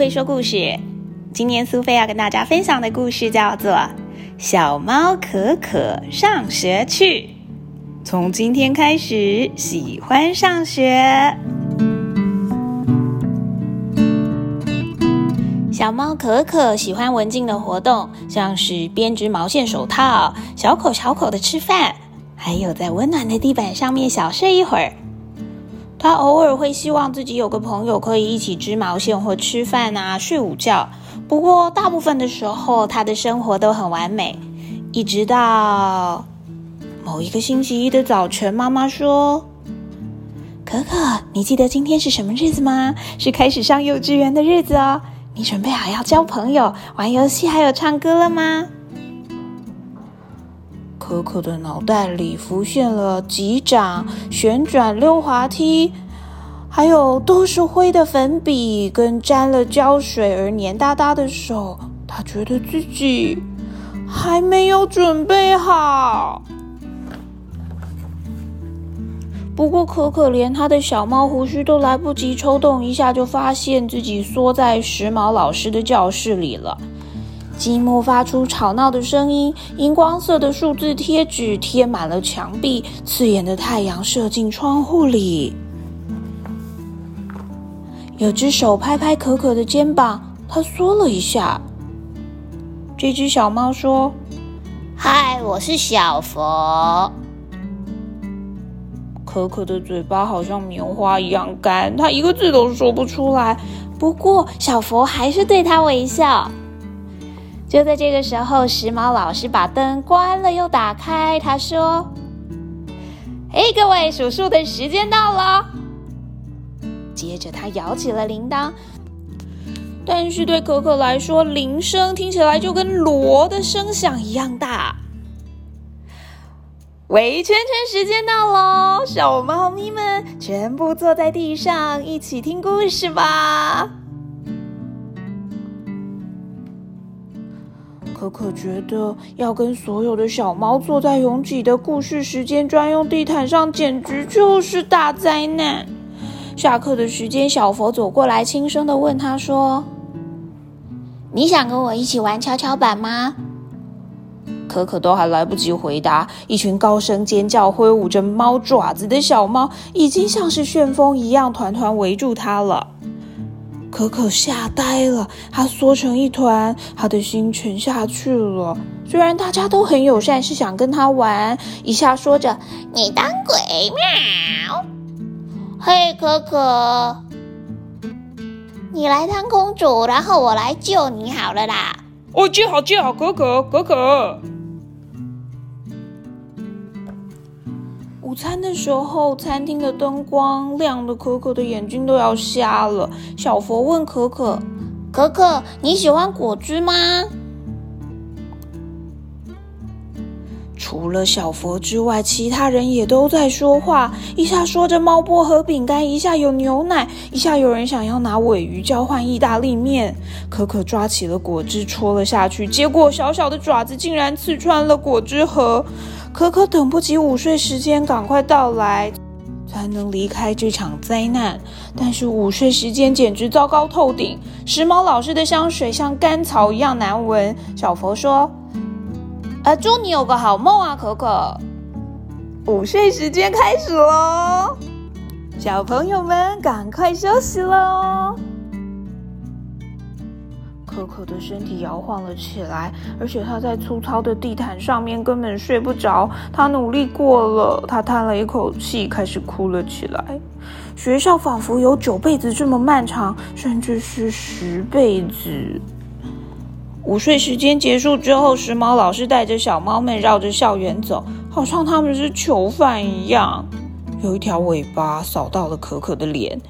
菲说故事。今天苏菲要跟大家分享的故事叫做《小猫可可上学去》。从今天开始喜欢上学。小猫可可喜欢文静的活动，像是编织毛线手套、小口小口的吃饭，还有在温暖的地板上面小睡一会儿。他偶尔会希望自己有个朋友可以一起织毛线或吃饭啊、睡午觉。不过大部分的时候，他的生活都很完美。一直到某一个星期一的早晨，妈妈说：“可可，你记得今天是什么日子吗？是开始上幼稚园的日子哦。你准备好要交朋友、玩游戏还有唱歌了吗？”可可的脑袋里浮现了几掌、旋转溜滑梯，还有都是灰的粉笔跟沾了胶水而黏哒哒的手。他觉得自己还没有准备好。不过可可连他的小猫胡须都来不及抽动一下，就发现自己缩在时髦老师的教室里了。积木发出吵闹的声音，荧光色的数字贴纸贴满了墙壁，刺眼的太阳射进窗户里。有只手拍拍可可的肩膀，它缩了一下。这只小猫说：“嗨，我是小佛。”可可的嘴巴好像棉花一样干，它一个字都说不出来。不过小佛还是对它微笑。就在这个时候，时髦老师把灯关了又打开。他说：“嘿，各位，数数的时间到了。”接着他摇起了铃铛，但是对可可来说，铃声听起来就跟锣的声响一样大。围圈圈时间到喽，小猫咪们全部坐在地上，一起听故事吧。可可觉得要跟所有的小猫坐在拥挤的故事时间专用地毯上，简直就是大灾难。下课的时间，小佛走过来，轻声的问他说：“你想跟我一起玩跷跷板吗？”可可都还来不及回答，一群高声尖叫、挥舞着猫爪子的小猫，已经像是旋风一样团团围住他了。可可吓呆了，她缩成一团，她的心沉下去了。虽然大家都很友善，是想跟她玩，一下说着“你当鬼喵”，嘿，可可，你来当公主，然后我来救你好了啦。哦，接好接好，可可可可。午餐的时候，餐厅的灯光亮的，可可的眼睛都要瞎了。小佛问可可：“可可，你喜欢果汁吗？”除了小佛之外，其他人也都在说话。一下说着猫薄荷饼干，一下有牛奶，一下有人想要拿尾鱼交换意大利面。可可抓起了果汁，戳了下去，结果小小的爪子竟然刺穿了果汁盒。可可等不及午睡时间赶快到来，才能离开这场灾难。但是午睡时间简直糟糕透顶，时髦老师的香水像干草一样难闻。小佛说：“呃，祝你有个好梦啊，可可。”午睡时间开始喽，小朋友们赶快休息喽。可可的身体摇晃了起来，而且他在粗糙的地毯上面根本睡不着。他努力过了，他叹了一口气，开始哭了起来。学校仿佛有九辈子这么漫长，甚至是十辈子。午睡时间结束之后，时髦老师带着小猫们绕着校园走，好像他们是囚犯一样。有一条尾巴扫到了可可的脸。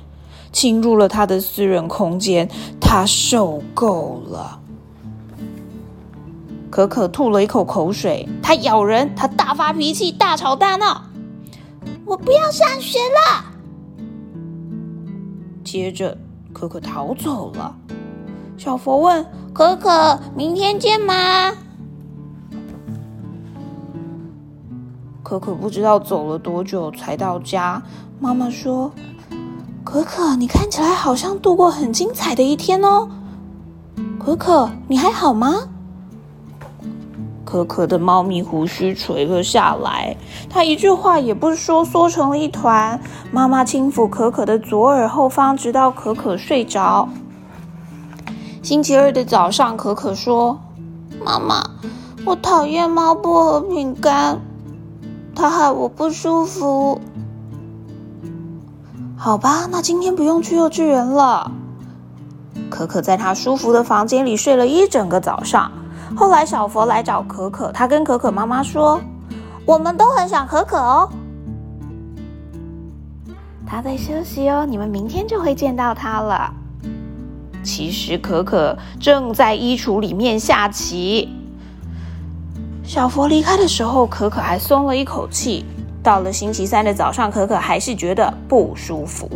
侵入了他的私人空间，他受够了。可可吐了一口口水，他咬人，他大发脾气，大吵大闹。我不要上学了。接着，可可逃走了。小佛问可可：“明天见吗？”可可不知道走了多久才到家。妈妈说。可可，你看起来好像度过很精彩的一天哦。可可，你还好吗？”可可的猫咪胡须垂了下来，它一句话也不说，缩成了一团。妈妈轻抚可可的左耳后方，直到可可睡着。星期二的早上，可可说：“妈妈，我讨厌猫薄荷饼干，它害我不舒服。”好吧，那今天不用去幼稚园了。可可在他舒服的房间里睡了一整个早上。后来，小佛来找可可，他跟可可妈妈说：“我们都很想可可哦。”他在休息哦，你们明天就会见到他了。其实，可可正在衣橱里面下棋。小佛离开的时候，可可还松了一口气。到了星期三的早上，可可还是觉得不舒服。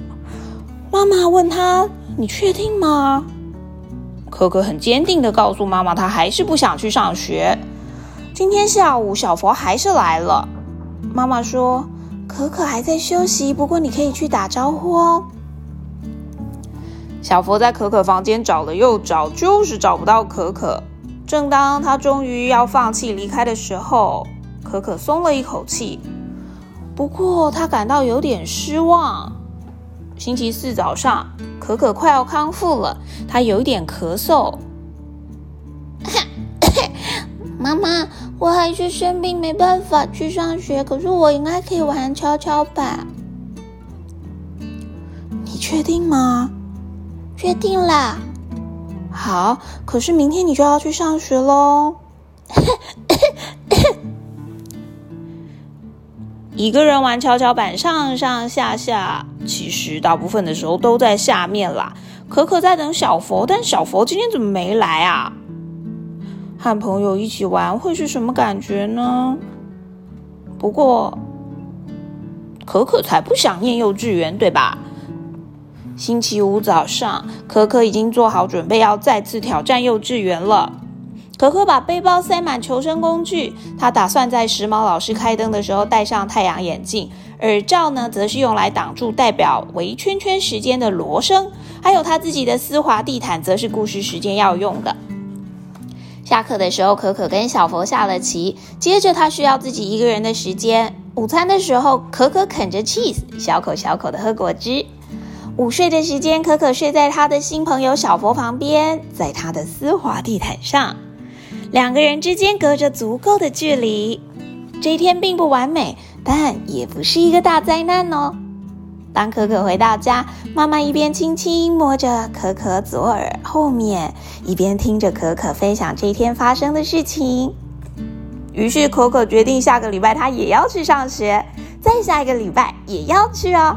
妈妈问他：“你确定吗？”可可很坚定的告诉妈妈，她还是不想去上学。今天下午，小佛还是来了。妈妈说：“可可还在休息，不过你可以去打招呼哦。”小佛在可可房间找了又找，就是找不到可可。正当他终于要放弃离开的时候，可可松了一口气。不过他感到有点失望。星期四早上，可可快要康复了。他有一点咳嗽。妈妈，我还是生病，没办法去上学。可是我应该可以玩跷跷板。你确定吗？确定啦。好，可是明天你就要去上学喽。一个人玩跷跷板，上上下下，其实大部分的时候都在下面啦。可可在等小佛，但小佛今天怎么没来啊？和朋友一起玩会是什么感觉呢？不过，可可才不想念幼稚园，对吧？星期五早上，可可已经做好准备，要再次挑战幼稚园了。可可把背包塞满求生工具，他打算在时髦老师开灯的时候戴上太阳眼镜，耳罩呢，则是用来挡住代表围圈圈时间的锣声，还有他自己的丝滑地毯，则是故事时间要用的。下课的时候，可可跟小佛下了棋，接着他需要自己一个人的时间。午餐的时候，可可啃着 cheese，小口小口的喝果汁。午睡的时间，可可睡在他的新朋友小佛旁边，在他的丝滑地毯上。两个人之间隔着足够的距离，这一天并不完美，但也不是一个大灾难哦。当可可回到家，妈妈一边轻轻摸着可可左耳后面，一边听着可可分享这一天发生的事情。于是可可决定下个礼拜她也要去上学，再下一个礼拜也要去哦。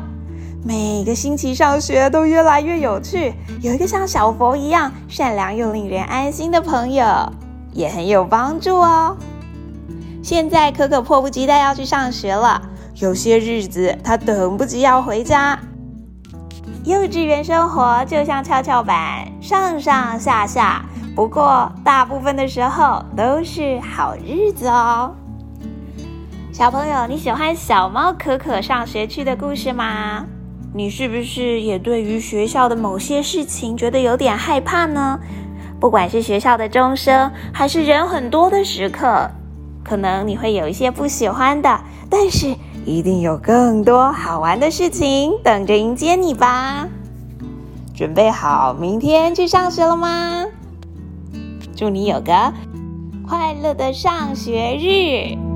每个星期上学都越来越有趣，有一个像小佛一样善良又令人安心的朋友。也很有帮助哦。现在可可迫不及待要去上学了，有些日子他等不及要回家。幼稚园生活就像跷跷板，上上下下，不过大部分的时候都是好日子哦。小朋友，你喜欢小猫可可上学去的故事吗？你是不是也对于学校的某些事情觉得有点害怕呢？不管是学校的钟声，还是人很多的时刻，可能你会有一些不喜欢的，但是一定有更多好玩的事情等着迎接你吧。准备好明天去上学了吗？祝你有个快乐的上学日！